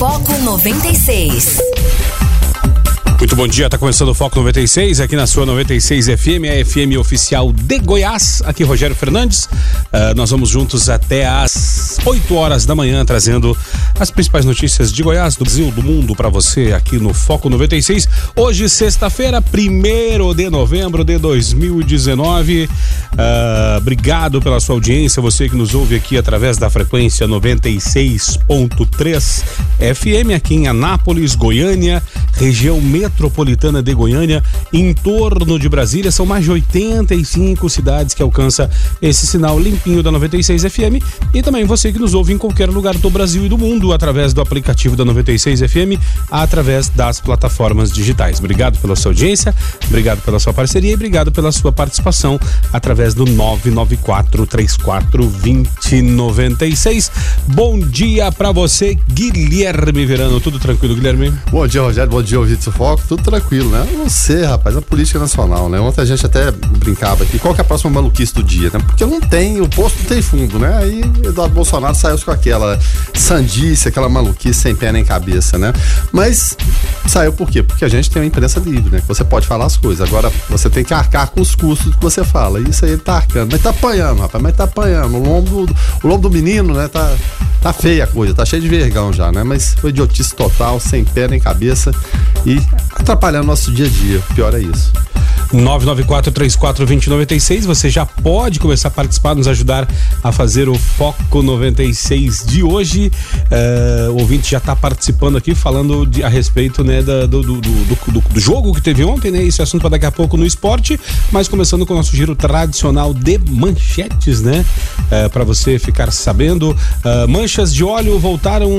Foco 96. Muito bom dia, tá começando o Foco 96 aqui na sua 96 FM, a FM oficial de Goiás. Aqui Rogério Fernandes. Uh, nós vamos juntos até às 8 horas da manhã trazendo as principais notícias de Goiás, do Brasil, do mundo para você aqui no Foco 96. Hoje, sexta-feira, 1 de novembro de 2019. Uh, ah, obrigado pela sua audiência, você que nos ouve aqui através da frequência 96.3 FM aqui em Anápolis, Goiânia, região metropolitana de Goiânia, em torno de Brasília. São mais de 85 cidades que alcança esse sinal limpinho da 96 FM. E também você que nos ouve em qualquer lugar do Brasil e do mundo através do aplicativo da 96 FM, através das plataformas digitais. Obrigado pela sua audiência, obrigado pela sua parceria e obrigado pela sua participação através do 994 34 2096. Bom dia para você, Guilherme Verano. Tudo tranquilo, Guilherme? Bom dia, Rogério. Bom dia, ouvintes do Foco tudo tranquilo, né? Você, rapaz, a política nacional, né? Ontem a gente até brincava aqui, qual que é a próxima maluquice do dia, né? Porque não tem, o posto não tem fundo, né? Aí Eduardo Bolsonaro saiu com aquela sandice, aquela maluquice sem pé nem cabeça, né? Mas saiu por quê? Porque a gente tem uma imprensa livre, né? Você pode falar as coisas. Agora, você tem que arcar com os custos que você fala. Isso aí ele tá arcando. Mas tá apanhando, rapaz, mas tá apanhando. O lombo, o lombo do menino, né? Tá, tá feia a coisa, tá cheio de vergão já, né? Mas foi idiotice total, sem pé nem cabeça. E atrapalhando nosso dia a dia. Pior é isso. 994-34-2096. Você já pode começar a participar, nos ajudar a fazer o Foco 96 de hoje. Uh, o ouvinte já está participando aqui, falando de, a respeito né, da, do, do, do, do, jogo que teve ontem, né? Esse assunto para daqui a pouco no esporte. Mas começando com o nosso giro tradicional de manchetes, né? Uh, para você ficar sabendo. Uh, manchas de óleo voltaram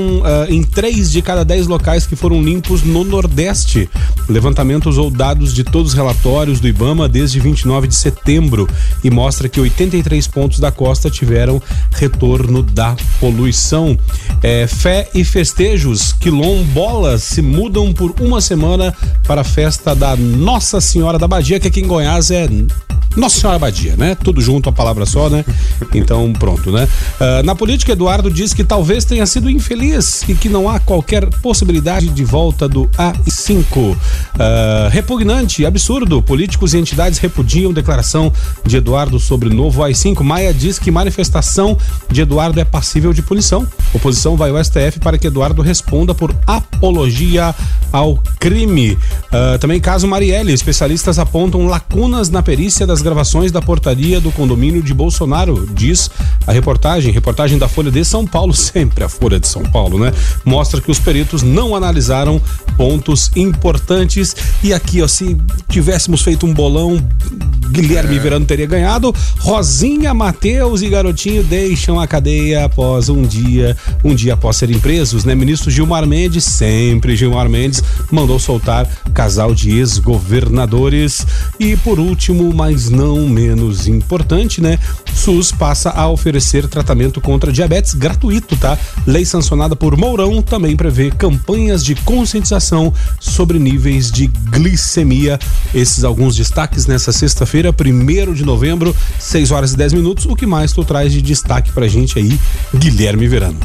em três de cada dez locais que foram limpos no Nordeste. Levantamentos ou dados de todos os relatórios do IBAMA desde 29 de setembro e mostra que 83 pontos da costa tiveram retorno da poluição. É, fé e festejos, quilombolas se mudam por uma semana para a festa da Nossa Senhora da Badia, que aqui em Goiás é nossa Senhora Badia, né? Tudo junto, a palavra só, né? Então, pronto, né? Uh, na política, Eduardo diz que talvez tenha sido infeliz e que não há qualquer possibilidade de volta do AI-5. Uh, ah, repugnante, absurdo. Políticos e entidades repudiam declaração de Eduardo sobre novo AI-5. Maia diz que manifestação de Eduardo é passível de punição. Oposição vai ao STF para que Eduardo responda por apologia ao crime. Uh, também caso Marielle, especialistas apontam lacunas na perícia das gravações da portaria do condomínio de Bolsonaro, diz a reportagem, reportagem da Folha de São Paulo, sempre a Folha de São Paulo, né? Mostra que os peritos não analisaram pontos importantes e aqui, ó, se tivéssemos feito um bolão, Guilherme é. Verano teria ganhado. Rosinha, Matheus e Garotinho deixam a cadeia após um dia, um dia após serem presos, né? Ministro Gilmar Mendes, sempre Gilmar Mendes, mandou soltar casal de ex-governadores. E por último, mas não menos importante, né? SUS passa a oferecer tratamento contra diabetes gratuito, tá? Lei sancionada por Mourão também prevê campanhas de conscientização sobre níveis de glicemia. Esses alguns destaques nessa sexta-feira quinta-feira, 1 de novembro, 6 horas e 10 minutos. O que mais tu traz de destaque pra gente aí, Guilherme Verano?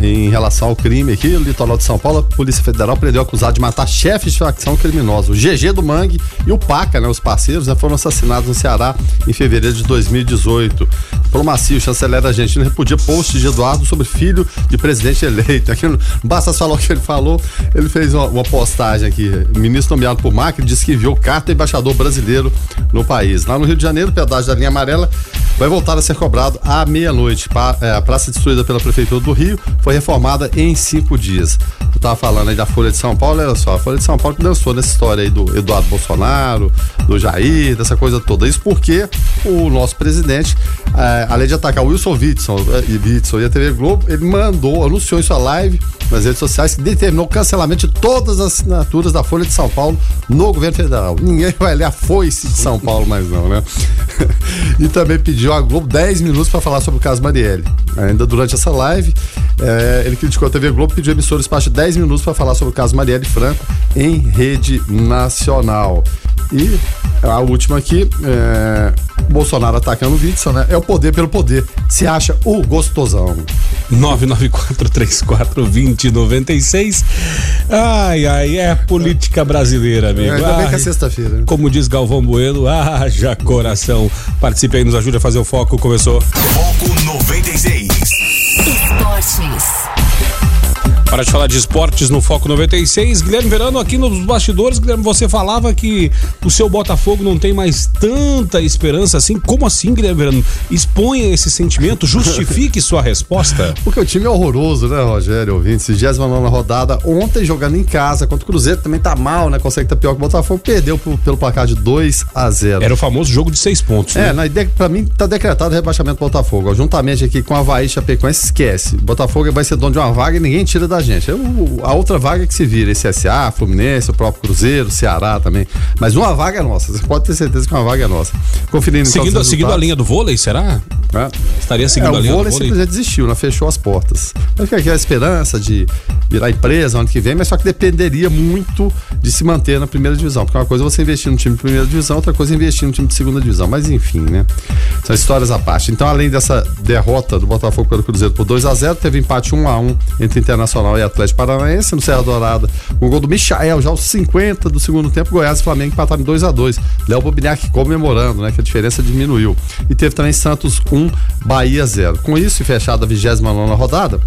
Em relação ao crime aqui, o litoral de São Paulo, a Polícia Federal prendeu acusado de matar chefes de facção criminosa. O GG do Mangue e o Paca, né, os parceiros, né, foram assassinados no Ceará em fevereiro de 2018. Diplomacia, o chanceler argentino repudia post de Eduardo sobre filho de presidente eleito. Aqui não basta falar o que ele falou, ele fez uma, uma postagem aqui. O ministro nomeado por Macri disse que enviou carta ao embaixador brasileiro no país. Lá no Rio de Janeiro, o pedágio da linha amarela vai voltar a ser cobrado à meia-noite. É, a praça destruída pela Prefeitura do Rio foi reformada em cinco dias. Eu tava falando aí da Folha de São Paulo, olha só, a Folha de São Paulo que dançou nessa história aí do Eduardo Bolsonaro, do Jair, dessa coisa toda. Isso porque o nosso presidente, é, além de atacar o Wilson Witson, e Witson e a TV Globo, ele mandou, anunciou em sua live nas redes sociais que determinou o cancelamento de todas as assinaturas da Folha de São Paulo no governo federal. Ninguém vai ler a foice de São Paulo mais não, né? e também pediu a Globo 10 minutos para falar sobre o caso Marielle. Ainda durante essa live, é, ele criticou a TV Globo, pediu a emissora espaço de 10 minutos para falar sobre o caso Marielle Franco em rede nacional. E a última aqui, é, Bolsonaro atacando o Witzel, né? É o poder pelo poder. Se acha o gostosão. 99434 ouvinte 96. Ai, ai, é política brasileira, amigo. É, ainda bem que é Ai, sexta-feira. como diz Galvão Bueno, haja coração. Participe aí, nos ajude a fazer o foco. Começou. Foco 96. Esportes. Para de falar de esportes no Foco 96, Guilherme Verano aqui nos bastidores, Guilherme, você falava que o seu Botafogo não tem mais tanta esperança assim. Como assim, Guilherme Verano? Exponha esse sentimento, justifique sua resposta. Porque o time é horroroso, né, Rogério? Ouvintes, 29 rodada, ontem jogando em casa contra o Cruzeiro, também tá mal, né? Consegue estar pior que o Botafogo, perdeu pro- pelo placar de 2 a 0 Era o famoso jogo de seis pontos, É, né? na ideia, pra mim tá decretado o rebaixamento do Botafogo. Ó, juntamente aqui com a Havaí Chapecoense, esquece. Botafogo vai ser dono de uma vaga e ninguém tira da gente. É o- a outra vaga que se vira, esse SA, Fluminense, o próprio Cruzeiro, Ceará também. Mas uma vaga é nossa, você pode ter certeza que uma vaga é nossa. Conferindo então, Seguindo, seguindo a linha do vôlei, será? né? Estaria É, seguindo a o linha vôlei do vôlei? simplesmente desistiu, né? Fechou as portas. Mas fica aqui a esperança de virar empresa ano que vem, mas só que dependeria muito de se manter na primeira divisão. Porque uma coisa é você investir no time de primeira divisão, outra coisa é investir no time de segunda divisão. Mas enfim, né? São histórias à parte. Então, além dessa derrota do Botafogo pelo Cruzeiro por 2 a 0 teve empate 1 a 1 entre Internacional e Atlético Paranaense no Serra Dourada. O gol do Michael, já aos 50 do segundo tempo, Goiás e Flamengo empataram em 2 a 2 Léo Bobignac comemorando, né? Que a diferença diminuiu. E teve também Santos 1, Bahia 0. Com isso, e fechada a 29 rodada,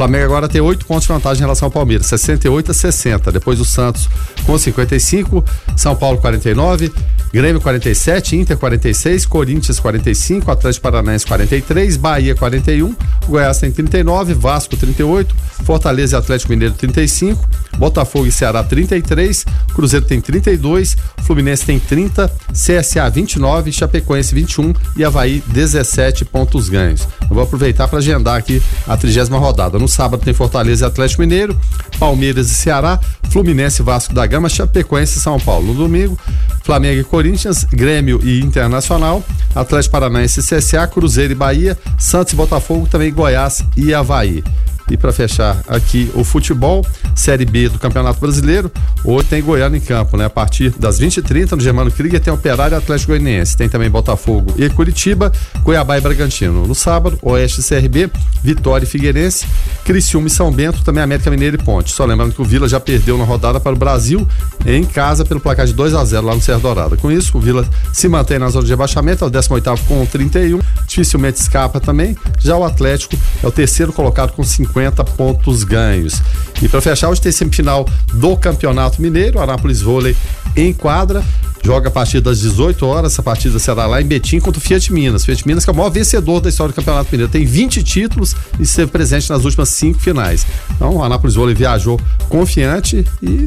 Flamengo agora tem 8 pontos de vantagem em relação ao Palmeiras, 68 a 60. Depois o Santos com 55, São Paulo 49, Grêmio 47, Inter 46, Corinthians 45, Atlético Paranaense 43, Bahia 41, Goiás tem 39, Vasco 38, Fortaleza e Atlético Mineiro 35, Botafogo e Ceará 33, Cruzeiro tem 32, Fluminense tem 30, CSA 29, Chapecoense 21 e Havaí 17 pontos ganhos. Eu vou aproveitar para agendar aqui a trigésima rodada. No sábado tem Fortaleza e Atlético Mineiro, Palmeiras e Ceará, Fluminense e Vasco da Gama, Chapecoense e São Paulo. No domingo, Flamengo e Corinthians, Grêmio e Internacional, Atlético Paranaense e CSA, Cruzeiro e Bahia, Santos e Botafogo, também Goiás e Havaí. E para fechar aqui o futebol, Série B do Campeonato Brasileiro, hoje tem Goiânia em campo, né? A partir das 20h30 no Germano Krieger tem Operário Atlético Goianiense. Tem também Botafogo e Curitiba, Cuiabá e Bragantino. No sábado, Oeste CRB, Vitória e Figueirense, Criciúma e São Bento, também América Mineiro e Ponte. Só lembrando que o Vila já perdeu na rodada para o Brasil em casa pelo placar de 2 a 0 lá no Serra Dourada. Com isso, o Vila se mantém na zona de rebaixamento, é o 18º com 31, dificilmente escapa também. Já o Atlético é o terceiro colocado com 50 pontos ganhos. E para fechar, hoje tem semifinal do Campeonato Mineiro, Anápolis Vôlei em quadra. Joga a partir das 18 horas. Essa partida será lá em Betim contra o Fiat Minas. Fiat Minas que é o maior vencedor da história do Campeonato Mineiro. Tem 20 títulos e esteve presente nas últimas cinco finais. Então, o Anápolis Vôlei viajou confiante e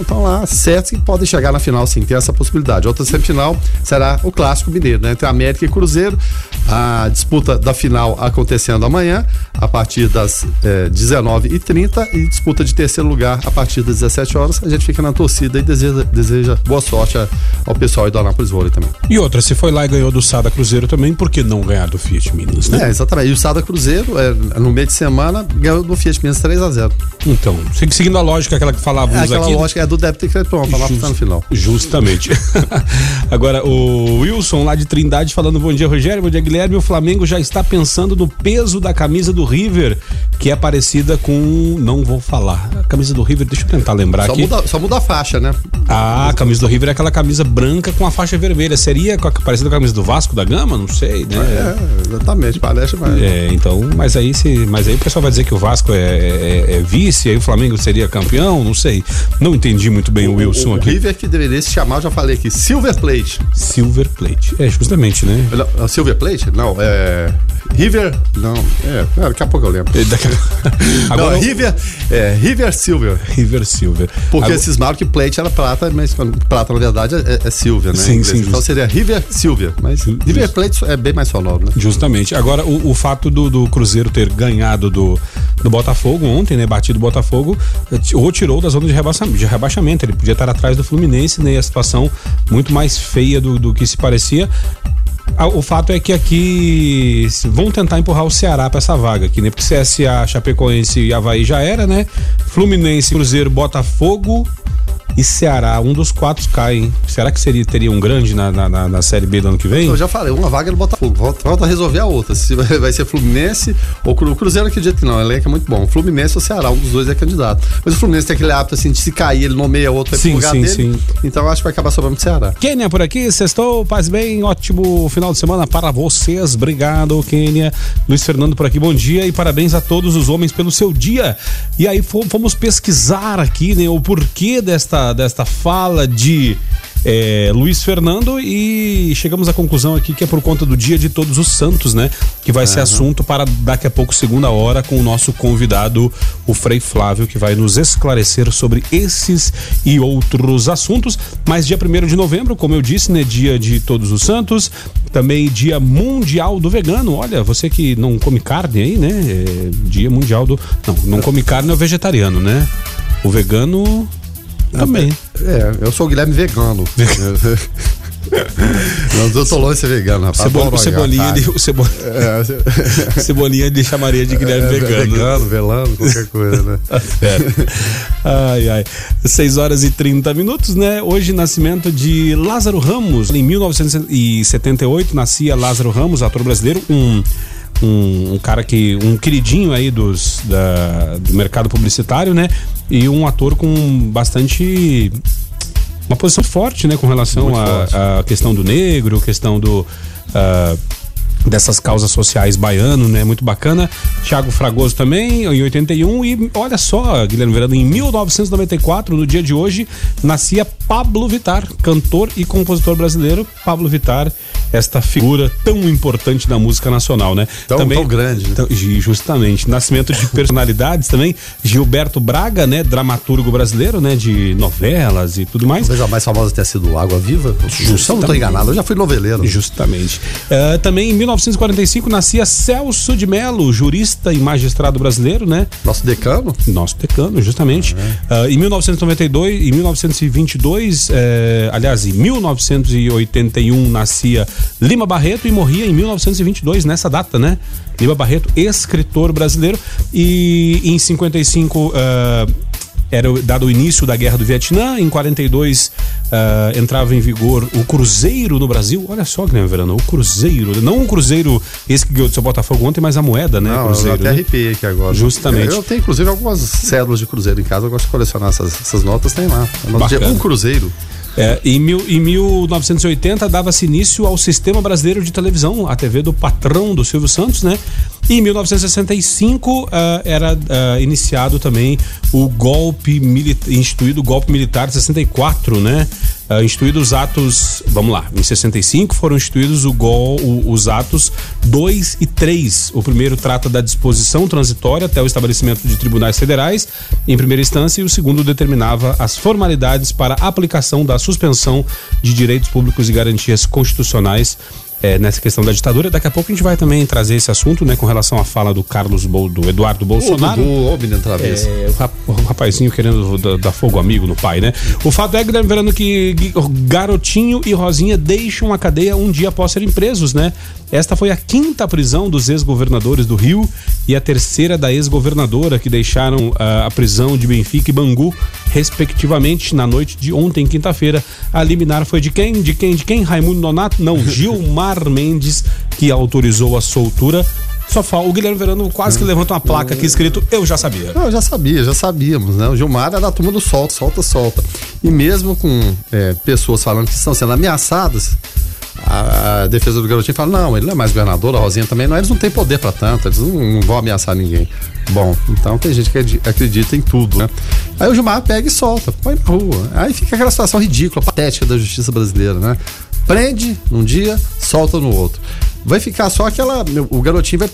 estão lá certos que podem chegar na final, sim. Tem essa possibilidade. Outra semifinal será o Clássico Mineiro, né? Entre América e Cruzeiro. A disputa da final acontecendo amanhã, a partir das eh, 19h30 e disputa de terceiro lugar a partir das 17 horas. A gente fica na torcida e deseja, deseja boa sorte ao pessoal aí do Anápolis Vôlei também. E outra, se foi lá e ganhou do Sada Cruzeiro também, por que não ganhar do Fiat Minas, né? É, exatamente. E o Sada Cruzeiro, é, no meio de semana, ganhou do Fiat Minas 3 a 0 Então, se- seguindo a lógica aquela que É, falávamos aquela aqui. Lógica é do débito e crédito lá Just- tá no final. Justamente. Agora, o Wilson lá de Trindade falando bom dia, Rogério, bom dia, Guilherme. O Flamengo já está pensando no peso da camisa do River, que é parecida com. Não vou falar. A camisa do River, deixa eu tentar lembrar Só aqui. muda, só muda a faixa, né? Ah, a camisa do River é aquela camisa branca com a faixa vermelha. Seria parecida com a camisa do Vasco da Gama? Não sei, né? É, exatamente, parece, mas. É, então, mas aí se, mas aí o pessoal vai dizer que o Vasco é, é- é vice, aí o Flamengo seria campeão, não sei. Não entendi muito bem o, Wilson o aqui. River que deveria se chamar, eu já falei aqui, Silver Plate. Silver Plate. É, justamente, né? Não, Silver Plate? Não, é. River. Não, é. é, Daqui a pouco eu lembro. É, Agora, não, River. É, River Silver. River Silver. Porque Agora- cismaram que plate era prata, mas prata na verdade é, é silver, né? Sim, sim, Então seria River Silver. Mas River Plate é bem mais sonoro, né? Justamente. Agora, o, o fato do, do Cruzeiro ter ganhado do, do Botafogo ontem, né? Batido o Botafogo, eh, o tirou da zona de rebaixamento, de rebaixamento. Ele podia estar atrás do Fluminense, né? E a situação muito mais feia do, do que se parecia. Ah, O fato é que aqui vão tentar empurrar o Ceará para essa vaga aqui, né? Porque CSA, Chapecoense e Havaí já era, né? Fluminense, Cruzeiro, Botafogo. E Ceará. Um dos quatro cai, hein? Será que seria, teria um grande na, na, na Série B do ano que vem? Eu já falei, uma vaga no Botafogo. Volta, volta a resolver a outra. Se vai, vai ser Fluminense ou Cru- o Cruzeiro, acredito que não. O elenco é muito bom. Fluminense ou Ceará, um dos dois é candidato. Mas o Fluminense tem aquele hábito assim de se cair, ele nomeia outro vai Sim, pro lugar sim, dele. sim. Então eu acho que vai acabar sobrando pro Ceará. Kênia por aqui, sextou, paz bem, ótimo final de semana para vocês, obrigado Kênia. Luiz Fernando por aqui, bom dia e parabéns a todos os homens pelo seu dia. E aí fo- fomos pesquisar aqui, né, o porquê desta, desta fala de é, Luiz Fernando e chegamos à conclusão aqui que é por conta do dia de todos os santos, né, que vai ser assunto para daqui a pouco, segunda hora, com o nosso convidado, o Frei Flávio, que vai nos esclarecer sobre esses e outros assuntos. Mas dia 1 de novembro, como eu disse, né? Dia de Todos os Santos, também dia mundial do vegano. Olha, você que não come carne aí, né? é dia mundial do. Não, não come carne é o vegetariano, né? O vegano também. É, eu sou o Guilherme Vegano. não, eu tô longe de ser vegano, rapaz. Cebo- Adoro o Cebolinha, ele, o Cebo- É, Cebolinha ele chamaria de Guilherme é, Vegano. vegano, velando, qualquer coisa, né? Certo. ai, ai. 6 horas e 30 minutos, né? Hoje, nascimento de Lázaro Ramos. Em 1978, nascia Lázaro Ramos, ator brasileiro, um. Um, um cara que. um queridinho aí dos, da- do mercado publicitário, né? E um ator com bastante. uma posição forte, né? Com relação à questão do negro, questão do. ah, dessas causas sociais baiano, né? Muito bacana. Thiago Fragoso também, em 81. E olha só, Guilherme Verano, em 1994, no dia de hoje, nascia Pablo Vittar, cantor e compositor brasileiro. Pablo Vittar, esta figura tão importante da música nacional, né? Tão- tão grande, né? Justamente. Nascimento de personalidades também. Gilberto Braga, né? Dramaturgo brasileiro, né? De novelas e tudo mais. Talvez a mais famosa tenha sido Água Viva. Se eu não Justamente. enganado, eu já fui noveleiro. Justamente. Eh, também em 1945 nascia Celso de Mello, jurista e magistrado brasileiro, né? Nosso decano, Nosso decano, justamente. Ah, em 1992, em 1922, eh, aliás, em 1981 nascia Lima Barreto e morria em 1922 nessa data, né? Lima Barreto, escritor brasileiro. E em 55 ah, era dado o início da Guerra do Vietnã. Em 42 ah, entrava em vigor o Cruzeiro no Brasil. Olha só, Guilherme Verano, o Cruzeiro. Não o Cruzeiro, esse que ganhou do seu Botafogo ontem, mas a moeda, né? Não, eu Cruzeiro. até né? arrepiei aqui agora. Justamente. Eu tenho, inclusive, algumas cédulas de cruzeiro em casa. Eu gosto de colecionar essas, essas notas, tem lá. Um cruzeiro. É, em, mil, em 1980 dava-se início ao Sistema Brasileiro de Televisão, a TV do patrão do Silvio Santos, né? E em 1965 ah, era ah, iniciado também o golpe instituído o golpe militar de 64, né? Ah, instituídos os atos, vamos lá, em 65 foram instituídos o gol, o- os atos 2 e 3. O primeiro trata da disposição transitória até o estabelecimento de tribunais federais, em primeira instância, e o segundo determinava as formalidades para aplicação da suspensão de direitos públicos e garantias constitucionais é, nessa questão da ditadura. Daqui a pouco a gente vai também trazer esse assunto, né, com relação à fala do Carlos Bol, do Eduardo O Bolsonaro. Dudu, ô menino travessa. É, o, rap- o rapazinho querendo da- dar fogo amigo no pai, né? O fato é, Guilherme Verano, que Gui- Garotinho e Rosinha deixam a cadeia um dia após serem presos, né? Esta foi a quinta prisão dos ex-governadores do Rio e a terceira da ex-governadora que deixaram ah, a prisão de Benfica e Bangu, respectivamente, na noite de ontem, quinta-feira. A liminar foi de quem? De quem? De quem? Raimundo Nonato? Não, Gilmar Mendes, que autorizou a soltura. Só falta. O Guilherme Verano quase que levanta uma placa aqui escrito Eu já sabia. Não, eu já sabia, já sabíamos, né? O Gilmar era da turma do solta, solta, solta. E mesmo com é, pessoas falando que estão sendo ameaçadas, a, defesa do garotinho fala: não, ele não é mais governador, a Rosinha também não, eles não têm poder pra tanto, eles não, não vão ameaçar ninguém. Bom, então tem gente que acredi- acredita em tudo, né? Aí o Gilmar pega e solta, põe na rua. Aí fica aquela situação ridícula, patética da justiça brasileira, né? Prende num dia, solta no outro. Vai ficar só aquela. O garotinho vai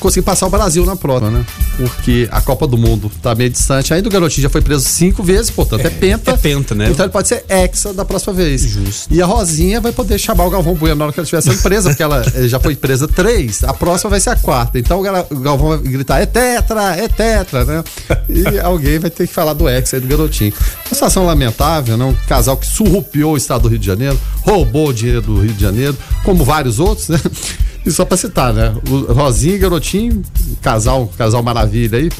conseguir passar o Brasil na prova, né? Porque a Copa do Mundo tá meio distante. Ainda o garotinho já foi preso cinco vezes, portanto é, penta. é penta, né? Então ele pode ser hexa da próxima vez. Justo. E a Rosinha vai poder chamar o Galvão Bueno na hora que ela estiver sendo presa, porque ela eh, já foi presa três, a próxima vai ser a quarta. Então o Gal- o Galvão vai gritar: é tetra, é tetra, né? E alguém vai ter que falar do ex aí do garotinho. Uma situação lamentável, né? Um casal que surrupiou o estado do Rio de Janeiro, roubou o dinheiro do Rio de Janeiro, como vários outros, né? E só pra citar, né? O Rosinha e Garotinho, casal, casal maravilha aí,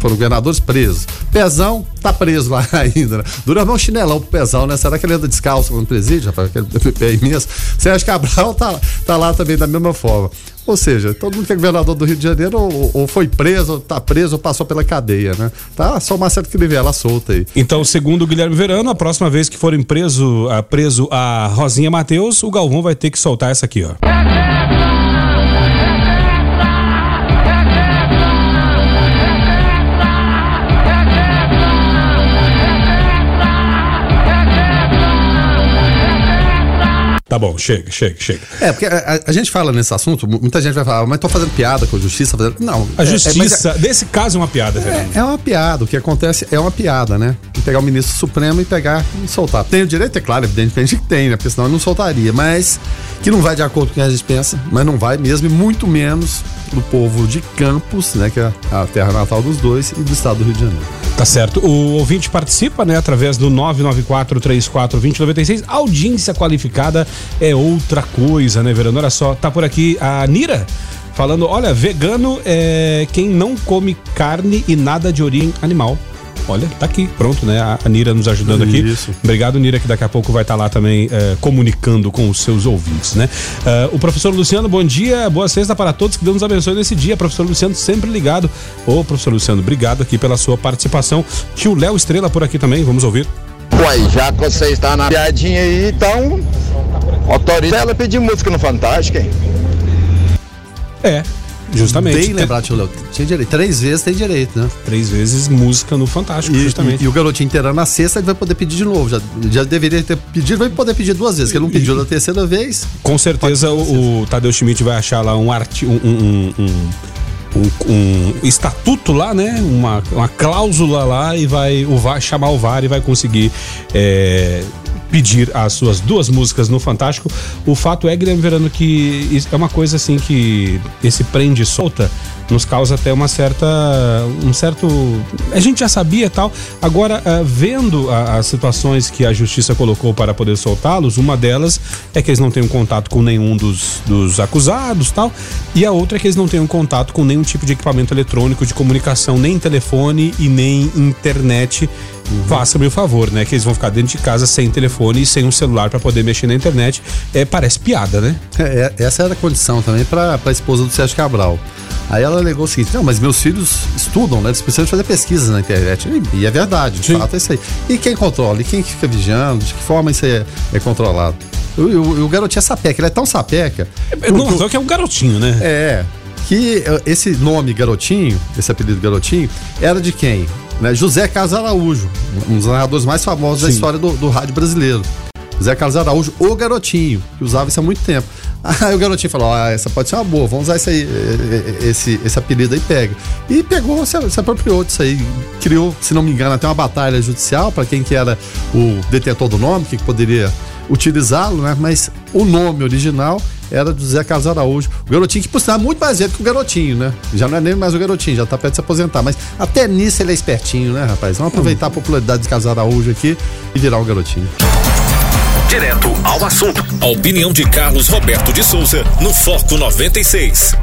foram governadores presos. Pezão tá preso lá ainda. Né? Durão um chinelão pro Pezão, né? Será que ele anda descalço no presídio, rapaz? Aquele pé imenso. Sérgio Cabral tá, tá lá também da mesma forma. Ou seja, todo mundo que é governador do Rio de Janeiro ou, ou foi preso, ou tá preso, ou passou pela cadeia, né? Tá só o Marcelo Crivella solta aí. Então, segundo o Guilherme Verano, a próxima vez que forem preso, a, preso a Rosinha Matheus, o Galvão vai ter que soltar essa aqui, ó. Tá bom, chega, chega, chega. É, porque a, a, gente fala nesse assunto, muita gente vai falar, mas tô fazendo piada com a justiça. Fazendo... Não. A é, é justiça, é, desse caso é uma piada. É, é, uma piada, o que acontece é uma piada, né? pegar o ministro supremo e pegar e soltar. Tem o direito, é claro, evidentemente que tem, né? Porque senão eu não soltaria, mas que não vai de acordo com o que a gente pensa, mas não vai mesmo, e muito menos do povo de Campos, né? Que é a terra natal dos dois, e do estado do Rio de Janeiro. Tá certo. O ouvinte participa, né, através do 994-34-2096. Audiência qualificada é outra coisa, né, Verano? Olha só, tá por aqui a Nira falando: olha, vegano é quem não come carne e nada de origem animal. Olha, tá aqui, pronto, né? A Nira nos ajudando aqui. Isso. Obrigado, Nira, que daqui a pouco vai estar tá lá também é, comunicando com os seus ouvintes, né? Uh, o professor Luciano, bom dia, boa sexta para todos, que Deus nos abençoe nesse dia. Professor Luciano, sempre ligado. Ô, professor Luciano, obrigado aqui pela sua participação. Tio Léo Estrela por aqui também, vamos ouvir. Uai, já que você está na piadinha aí, então autoriza ela pedir música no Fantástico, hein? É, Justamente. Bem lembrado, tio Léo. Tinha direito. Três vezes tem direito, né? Três vezes música no Fantástico, e, justamente. E, e, o garotinho inteirando na sexta, ele vai poder pedir de novo. Já, já deveria ter pedido, vai poder pedir duas vezes, que ele não pediu na terceira vez. Com certeza o, o Tadeu Schmidt vai achar lá um artigo. um, um, um um, um, estatuto lá, né? Uma, uma cláusula lá e vai o VAR, chamar o VAR e vai conseguir é, pedir as suas duas músicas no Fantástico. O fato é, Guilherme Verano, que é uma coisa assim que esse prende e solta nos causa até uma certa um certo a gente já sabia tal agora uh, vendo as situações que a justiça colocou para poder soltá-los uma delas é que eles não tenham contato com nenhum dos, dos acusados tal e a outra é que eles não tenham contato com nenhum tipo de equipamento eletrônico de comunicação nem telefone e nem internet Uhum. Faça-me o favor, né? Que eles vão ficar dentro de casa sem telefone e sem um celular para poder mexer na internet. É, parece piada, né? É, é essa era a condição também para a esposa do Sérgio Cabral. Aí ela alegou o seguinte: não, mas meus filhos estudam, né? Eles precisam fazer pesquisas na internet. E, e é verdade, de Sim. fato é isso aí. E quem controla? E quem fica vigiando? De que forma isso é, é controlado? O, o, o, garotinho é sapeca, ele é tão sapeca. É, não, só que é um garotinho, né? É. Que eh, esse nome garotinho, esse apelido garotinho, era de quem? Né? José Carlos Araújo, um dos narradores mais famosos Sim. da história do, do rádio brasileiro. José Carlos Araújo, o garotinho, que usava isso há muito tempo. Aí o garotinho falou: Ah, essa pode ser uma boa, vamos usar esse, aí, esse, esse apelido aí, pega. E pegou, se, se apropriou disso aí, criou, se não me engano, até uma batalha judicial para quem que era o detentor do nome, que poderia utilizá-lo, né? Mas o nome original era do Zé Carlos Araújo. O garotinho que, por sinal, é muito mais velho que o garotinho, né? Já não é nem mais o garotinho, já tá perto de se aposentar. Mas até nisso ele é espertinho, né, rapaz? Vamos aproveitar a popularidade de Carlos Araújo aqui e virar um garotinho. Direto ao assunto. A opinião de Carlos Roberto de Souza no Foco 96.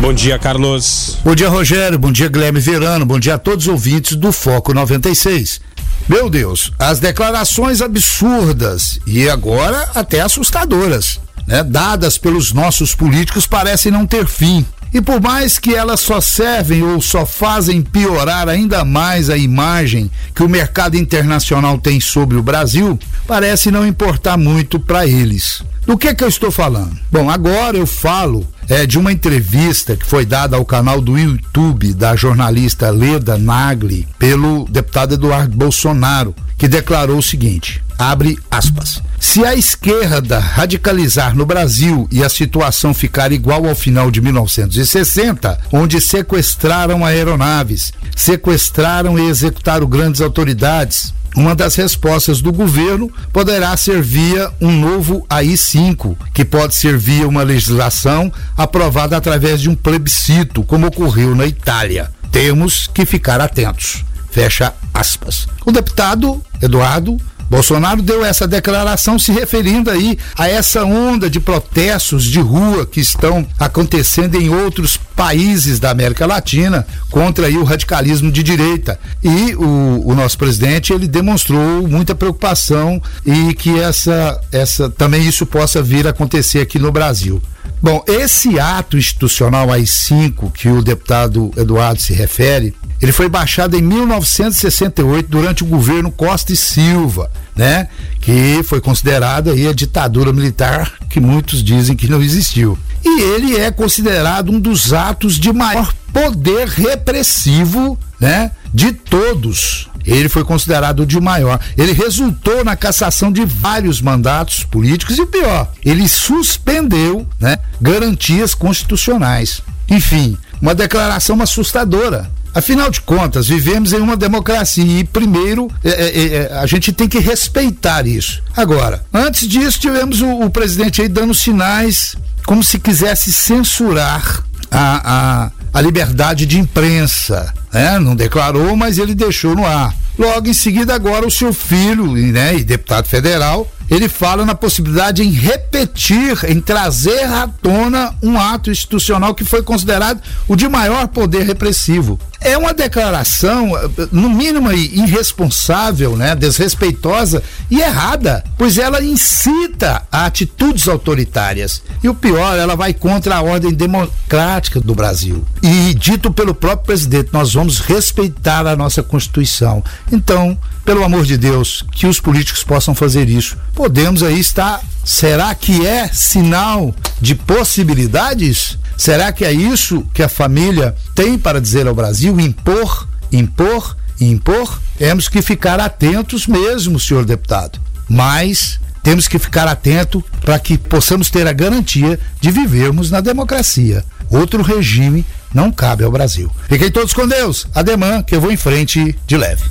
Bom dia, Carlos. Bom dia, Rogério. Bom dia, Guilherme Verano. Bom dia a todos os ouvintes do Foco 96. Meu Deus, as declarações absurdas e agora até assustadoras né, dadas pelos nossos políticos parecem não ter fim. E por mais que elas só servem ou só fazem piorar ainda mais a imagem que o mercado internacional tem sobre o Brasil, parece não importar muito para eles. Do que que eu estou falando? Bom, agora eu falo é, de uma entrevista que foi dada ao canal do YouTube da jornalista Leda Nagli pelo deputado Eduardo Bolsonaro, que declarou o seguinte: abre aspas. Se a esquerda radicalizar no Brasil e a situação ficar igual ao final de 1960, onde sequestraram aeronaves, sequestraram e executaram grandes autoridades, uma das respostas do governo poderá ser via um novo AI-5, que pode ser via uma legislação aprovada através de um plebiscito, como ocorreu na Itália. Temos que ficar atentos. Fecha aspas. O deputado Eduardo Bolsonaro deu essa declaração se referindo aí a essa onda de protestos de rua que estão acontecendo em outros países da América Latina contra aí, o radicalismo de direita. E o, o nosso presidente ele demonstrou muita preocupação e que essa, essa também isso possa vir a acontecer aqui no Brasil. Bom, esse ato institucional AI-5 que o deputado Eduardo se refere, ele foi baixado em 1968 durante o governo Costa e Silva, né? Que foi considerado aí a ditadura militar que muitos dizem que não existiu. E ele é considerado um dos atos de maior poder repressivo, né? De todos. Ele foi considerado o de maior. Ele resultou na cassação de vários mandatos políticos e pior, ele suspendeu, né, garantias constitucionais. Enfim, uma declaração assustadora. Afinal de contas, vivemos em uma democracia e, primeiro, é, é, é, a gente tem que respeitar isso. Agora, antes disso, tivemos o, o presidente aí dando sinais como se quisesse censurar a, a, a liberdade de imprensa. Né? Não declarou, mas ele deixou no ar. Logo em seguida, agora, o seu filho, né, e deputado federal, ele fala na possibilidade em repetir, em trazer à tona um ato institucional que foi considerado o de maior poder repressivo. É uma declaração, no mínimo irresponsável, né, desrespeitosa e errada, pois ela incita a atitudes autoritárias. E o pior, ela vai contra a ordem democrática do Brasil. E dito pelo próprio presidente, nós vamos respeitar a nossa Constituição. Então, pelo amor de Deus, que os políticos possam fazer isso. Podemos aí estar. Será que é sinal de possibilidades? Será que é isso que a família tem para dizer ao Brasil? Impor, impor, impor? Temos que ficar atentos mesmo, senhor deputado. Mas temos que ficar atento para que possamos ter a garantia de vivermos na democracia. Outro regime não cabe ao Brasil. Fiquem todos com Deus. Ademã, que eu vou em frente de leve.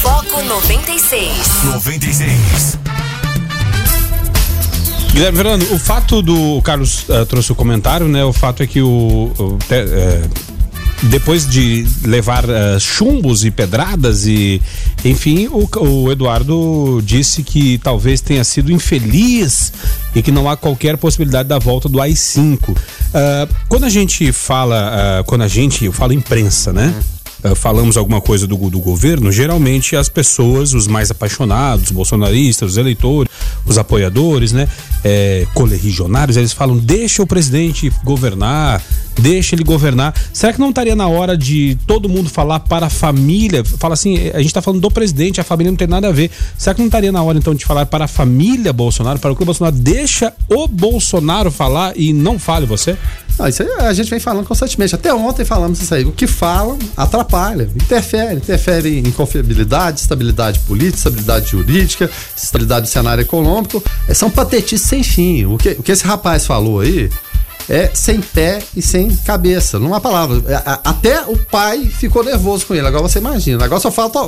Foco 96. 96. Guilherme Verano, o fato do. O Carlos uh, trouxe o comentário, né? O fato é que o. o te, uh, depois de levar uh, chumbos e pedradas e enfim o, o, Eduardo disse que talvez tenha sido infeliz e que não há qualquer possibilidade da volta do AI-5 uh, quando a gente fala quando a gente eu falo imprensa né Uh, falamos alguma coisa do, do governo, geralmente as pessoas, os mais apaixonados, os bolsonaristas, os eleitores, os apoiadores, né, é, colegionários, eles falam: deixa o presidente governar, deixa ele governar. Será que não estaria na hora de todo mundo falar para a família? Fala assim, a gente está falando do presidente, a família não tem nada a ver. Será que não estaria na hora então de falar para a família Bolsonaro, para o o Bolsonaro deixa o Bolsonaro falar e não fale você? Não, isso a gente vem falando constantemente. Até ontem falamos isso aí. O que falam atrapalha, interfere. Interfere em confiabilidade, estabilidade política, estabilidade jurídica, estabilidade do cenário econômico. É, são patetices sem fim. O que, o que esse rapaz falou aí é sem pé e sem cabeça. Numa palavra. É, até o pai ficou nervoso com ele. Agora você imagina. Agora só falta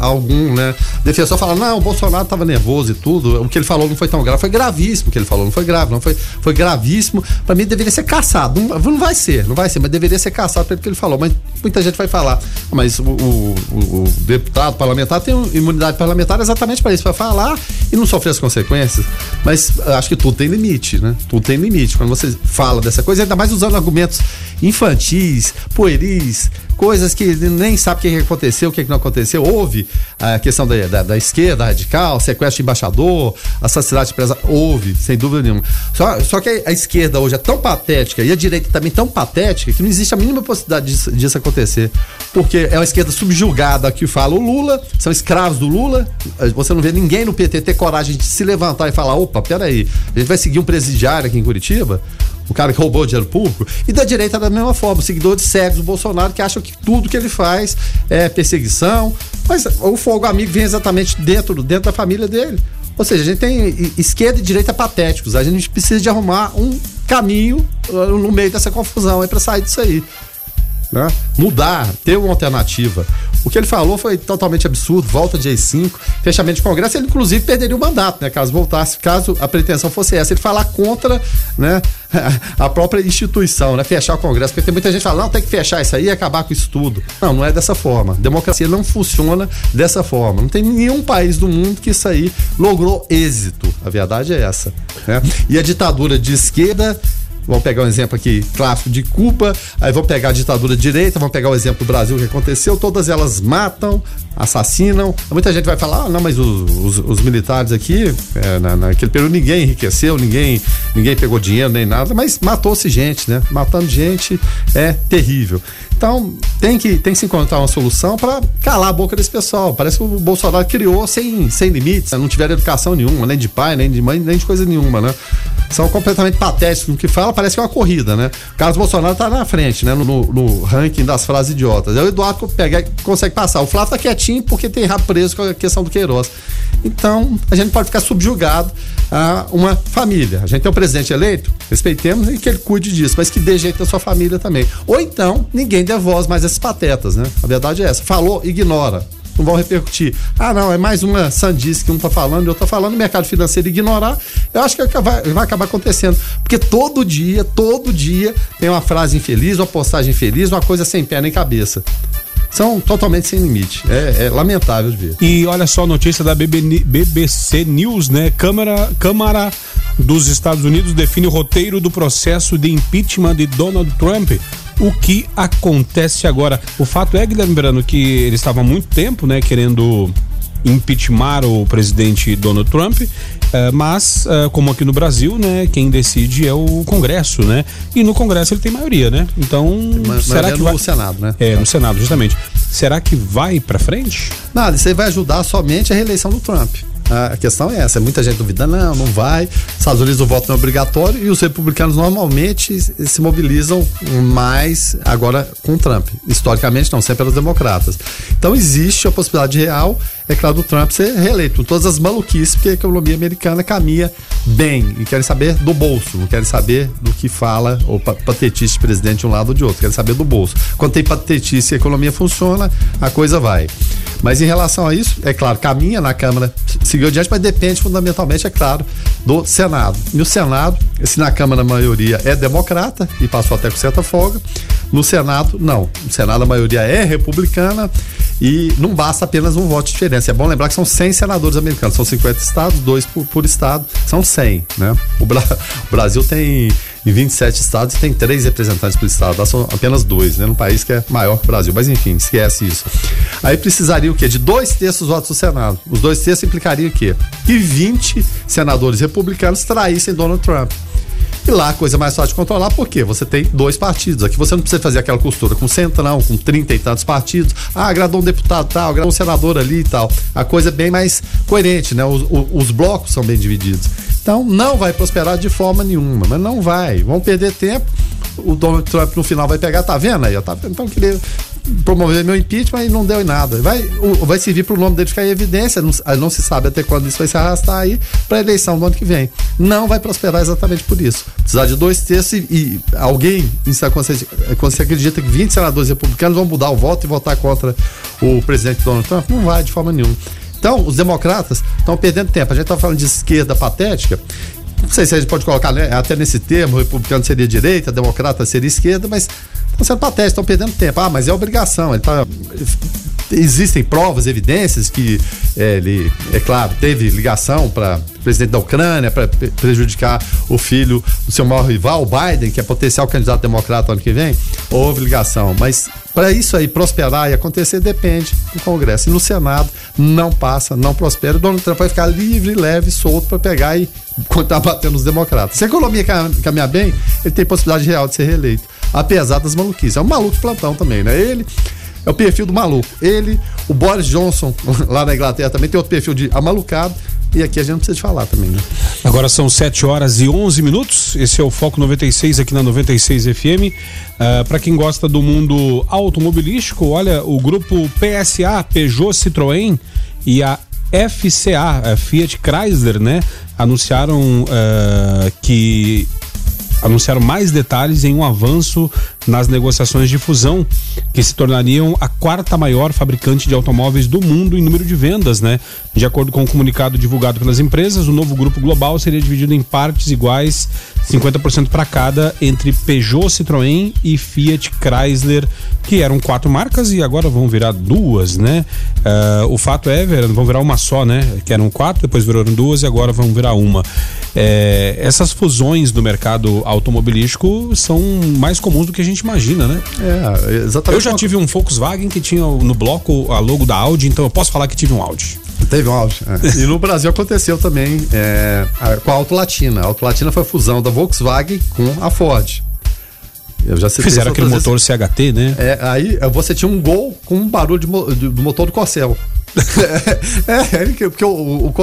algum, né? Defensor falar, não, o Bolsonaro estava nervoso e tudo. O que ele falou não foi tão grave. Foi gravíssimo o que ele falou. Não foi grave, não. Foi, foi gravíssimo. Para mim deveria ser caçado. Não, não vai ser, não vai ser, mas deveria ser caçado pelo que ele falou. Mas muita gente vai falar. Mas o, o, o, deputado parlamentar tem imunidade parlamentar exatamente para isso, para falar e não sofrer as consequências. Mas acho que tudo tem limite, né? Tudo tem limite. Quando você fala dessa coisa, ainda mais usando argumentos infantis, pueris, coisas que nem sabe o que aconteceu, o que não aconteceu. Houve a questão da, da, da esquerda radical, sequestro de embaixador, assassinato de empresa. Houve, sem dúvida nenhuma. Só, só que a, esquerda hoje é tão patética e a direita também tão patética que não existe a mínima possibilidade disso, disso acontecer. Porque é uma esquerda subjugada que fala o Lula, são escravos do Lula. Você não vê ninguém no PT ter coragem de se levantar e falar: opa, peraí, a gente vai seguir um presidiário aqui em Curitiba? o cara que roubou dinheiro público, e da direita da mesma forma, os seguidores cegos do Bolsonaro que acham que tudo que ele faz é perseguição, mas o fogo amigo vem exatamente dentro, dentro da família dele. Ou seja, a gente tem esquerda e direita patéticos, a gente precisa de arrumar um caminho uh, no meio dessa confusão aí para sair disso aí. Né? Mudar, ter uma alternativa. O que ele falou foi totalmente absurdo, volta de AI5, fechamento de Congresso, ele inclusive perderia o mandato, né? Caso voltasse, caso a pretensão fosse essa, ele falar contra, né, a própria instituição, né? Fechar o Congresso, porque tem muita gente que fala, não, tem que fechar isso aí e acabar com isso tudo. Não, não é dessa forma. Democracia não funciona dessa forma. Não tem nenhum país do mundo que isso aí logrou êxito. A verdade é essa. Né? E a ditadura de esquerda Vamos pegar um exemplo aqui clássico de Cuba, aí vão pegar a ditadura direita, vamos pegar o exemplo do Brasil que aconteceu, todas elas matam, assassinam. Muita gente vai falar, ah, não, mas os, os, os militares aqui, é, na, naquele período ninguém enriqueceu, ninguém, ninguém pegou dinheiro nem nada, mas matou-se gente, né? Matando gente é terrível. Então, tem que, tem que se encontrar uma solução para calar a boca desse pessoal. Parece que o Bolsonaro criou sem, sem limites, né? não tiveram educação nenhuma, nem de pai, nem de mãe, nem de coisa nenhuma, né? São completamente patéticos no que fala, parece que é uma corrida, né? O Carlos Bolsonaro tá na frente, né? No, no ranking das frases idiotas. Aí o Eduardo pega, consegue passar. O Flávio tá quietinho porque tem rabo preso com a questão do Queiroz. Então, a gente pode ficar subjugado a uma família. A gente tem um presidente eleito, respeitemos e que ele cuide disso, mas que dê jeito sua família também. Ou então, ninguém dê voz mais a esses patetas, né? A verdade é essa. Falou, ignora não vão repercutir. Ah, não, é mais uma sandice que um tá falando e outro tá falando, mercado financeiro ignorar, eu acho que vai, vai acabar acontecendo. Porque todo dia, todo dia tem uma frase infeliz, uma postagem infeliz, uma coisa sem pé nem cabeça são totalmente sem limite. É, é, lamentável de ver. E olha só a notícia da BBC News, né? Câmara, Câmara dos Estados Unidos define o roteiro do processo de impeachment de Donald Trump o que acontece agora. O fato é, Guilherme Brano, que ele estava há muito tempo, né, querendo impeachment o presidente Donald Trump, uh, mas uh, como aqui no Brasil, né, quem decide é o Congresso, né? E no Congresso ele tem maioria, né? Então, mas, será que vai... no Senado, né? É, no Senado, justamente. Será que vai para frente? Nada, isso aí vai ajudar somente a reeleição do Trump. A questão é essa, muita gente duvida, não, não vai. Estados Unidos o voto não é obrigatório e os republicanos normalmente se mobilizam mais agora com Trump. Historicamente não, sempre pelos democratas. Então existe a possibilidade real, é claro, do Trump ser reeleito. Todas as maluquices, porque a economia americana caminha bem e querem saber do bolso, não querem saber do que fala o patetice de presidente de um lado ou de outro, querem saber do bolso. Quando tem patetice e a economia funciona, a coisa vai. Mas em relação a isso, é claro, caminha na Câmara, seguiu adiante, mas depende fundamentalmente, é claro, do Senado. E o Senado, se na Câmara a maioria é democrata e passou até com certa folga, no Senado, não. No Senado a maioria é republicana e não basta apenas um voto de diferença. É bom lembrar que são 100 senadores americanos, são 50 estados, dois por, por estado, são 100, né? O, Bra o Brasil tem em 27 estados e tem três representantes por estado. São apenas dois, né? Num país que é maior que o Brasil. Mas enfim, esquece isso. Aí precisaria o quê? De dois terços dos votos do Senado. Os dois terços implicaria o quê? Que 20 senadores republicanos traíssem Donald Trump. E lá a coisa é mais fácil de controlar, porque você tem dois partidos. Aqui você não precisa fazer aquela costura com centrão, com 30 e tantos partidos. Ah, agradou um deputado tal, agradou um senador ali e tal. A coisa é bem mais coerente, né? Os, os blocos são bem divididos. Então não vai prosperar de forma nenhuma, mas não vai. Vão perder tempo. O Donald Trump no final vai pegar, tá vendo aí? Tá, então queria promover meu impeachment e não deu em nada. Vai, o, vai servir para o nome dele ficar em evidência, não, não, se sabe até quando isso vai se arrastar aí para a eleição do ano que vem. Não vai prosperar exatamente por isso. Precisar de dois terços e, e alguém quando você acredita que 20 senadores republicanos vão mudar o voto e votar contra o presidente Donald Trump, não vai de forma nenhuma. Então, os democratas estão perdendo tempo. A gente está falando de esquerda patética não sei se a gente pode colocar né, até nesse termo, republicano seria direita, democrata seria esquerda, mas estão sendo patéticos, estão perdendo tempo. Ah, mas é obrigação, ele tá, existem provas, evidências que é, ele, é claro, teve ligação para presidente da Ucrânia para prejudicar o filho do seu maior rival, Biden, que é potencial candidato democrata ano que vem. Houve ligação, mas para isso aí prosperar e acontecer depende do Congresso. E no Senado não passa, não prospera. O Donald Trump vai ficar livre, leve, solto para pegar e continuar batendo os democratas. Se a economia caminhar bem, ele tem possibilidade real de ser reeleito. Apesar das maluquices. É um maluco plantão também, né? Ele é o perfil do maluco. Ele, o Boris Johnson, lá na Inglaterra, também tem outro perfil de amalucado. E aqui a gente não precisa de falar também, né? Agora são 7 horas e 11 minutos. Esse é o Foco 96 aqui na 96 FM. Uh, Para quem gosta do mundo automobilístico, olha, o grupo PSA, Peugeot Citroën e a FCA, a Fiat Chrysler, né? Anunciaram uh, que anunciaram mais detalhes em um avanço nas negociações de fusão, que se tornariam a quarta maior fabricante de automóveis do mundo em número de vendas, né? De acordo com o um comunicado divulgado pelas empresas, o novo grupo global seria dividido em partes iguais, 50% para cada, entre Peugeot, Citroën e Fiat Chrysler, que eram quatro marcas e agora vão virar duas, né? Uh, o fato é, vão virar uma só, né? Que eram quatro, depois viraram duas e agora vão virar uma. É, essas fusões no mercado automobilístico são mais comuns do que a gente imagina, né? É, exatamente. Eu já tive um Volkswagen que tinha no bloco a logo da Audi, então eu posso falar que tive um Audi. Teve um Audi. É. E no Brasil aconteceu também é, com a Auto Latina. A Auto Latina foi a fusão da Volkswagen com a Ford. Eu já Fizeram aquele motor CHT, né? É, aí você tinha um gol com um barulho de, do motor do Corcel. é, é, porque o, o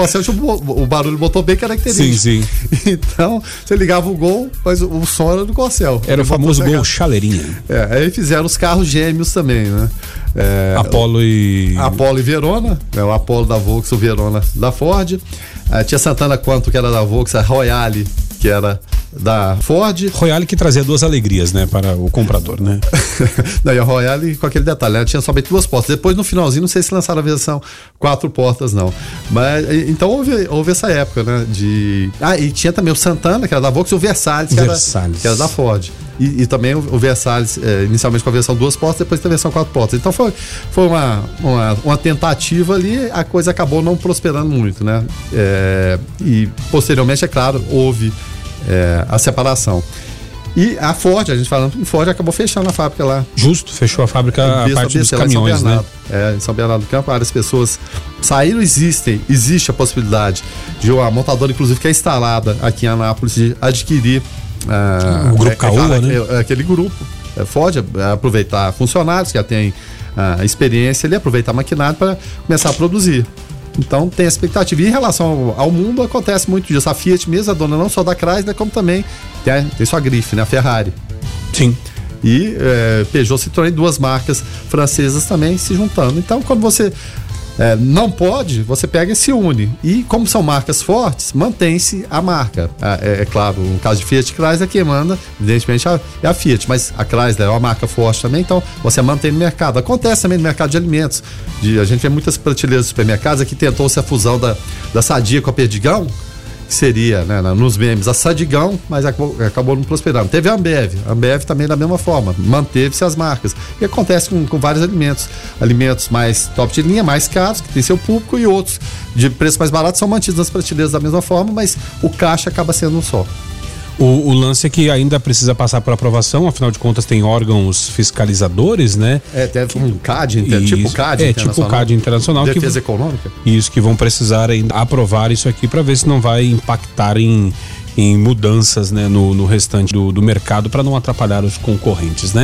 o, barulho motor bem característico. Sim, sim. Então, você ligava o gol, mas o, o som era do Corcel. Era o famoso gol chaleirinha. É, aí fizeram os carros gêmeos também, né? É, Apolo e. Apolo e Verona, né? o Apolo da Volks, o Verona da Ford. Aí tinha Santana Quanto, que era da Volks, a Royale, que era da Ford. Royale que trazia duas alegrias, né, para o comprador, né? Daí a Royale com aquele detalhe, ela tinha somente duas portas. Depois no finalzinho, não sei se lançaram a versão quatro portas, não. Mas então houve, houve essa época, né? De. Ah, e tinha também o Santana, que era da Volks, e o Versalhes, que. Era, que era da Ford. E, e também o, Versalhes, é, inicialmente com a versão duas portas, depois tem a versão quatro portas. Então foi, foi uma, uma, uma tentativa ali, a coisa acabou não prosperando muito, né? É, e posteriormente, é claro, houve é, a separação. E a Ford, a gente falando em Ford, acabou fechando a fábrica lá. Justo, fechou a fábrica a parte dos caminhões, né? É, em São Bernardo do Campo, várias pessoas saíram, existem, existe a possibilidade de uma montadora, inclusive, que é instalada aqui em Anápolis, de adquirir uh, o grupo é, Caoa, é, né? É, aquele grupo. É, Ford aproveitar funcionários que já têm uh, experiência ali, aproveitar maquinário para começar a produzir. Então tem a expectativa. E em relação ao, ao, mundo, acontece muito disso. A Fiat mesmo, a dona não só da Chrysler, como também tem, tem sua grife, né? A Ferrari. Sim. E é, Peugeot Citroën, duas marcas francesas também se juntando. Então, quando você é, não pode, você pega e se une. E como são marcas fortes, mantém-se a marca. É, é, claro, no caso de Fiat Chrysler, quem manda, evidentemente, é a Fiat, mas a Chrysler é uma marca forte também, então você mantém no mercado. Acontece também no mercado de alimentos. De, a gente vê muitas prateleiras de supermercados aqui tentou-se a fusão da, da Sadia com a Perdigão que seria, né, nos memes, a Sadigão, mas acabou, acabou não prosperando. Teve a Ambev, a Ambev também da mesma forma, manteve-se as marcas. E acontece com, com vários alimentos. Alimentos mais top de linha, mais caros, que tem seu público, e outros de preço mais barato são mantidos nas prateleiras da mesma forma, mas o caixa acaba sendo um só. O, o, lance é que ainda precisa passar por aprovação, afinal de contas tem órgãos fiscalizadores, né? É, deve um CAD, inter, tipo CAD É, tipo CAD internacional. Defesa que, econômica. Isso, que vão precisar ainda aprovar isso aqui para ver se não vai impactar em, em mudanças né, no, no restante do, do mercado para não atrapalhar os concorrentes, né?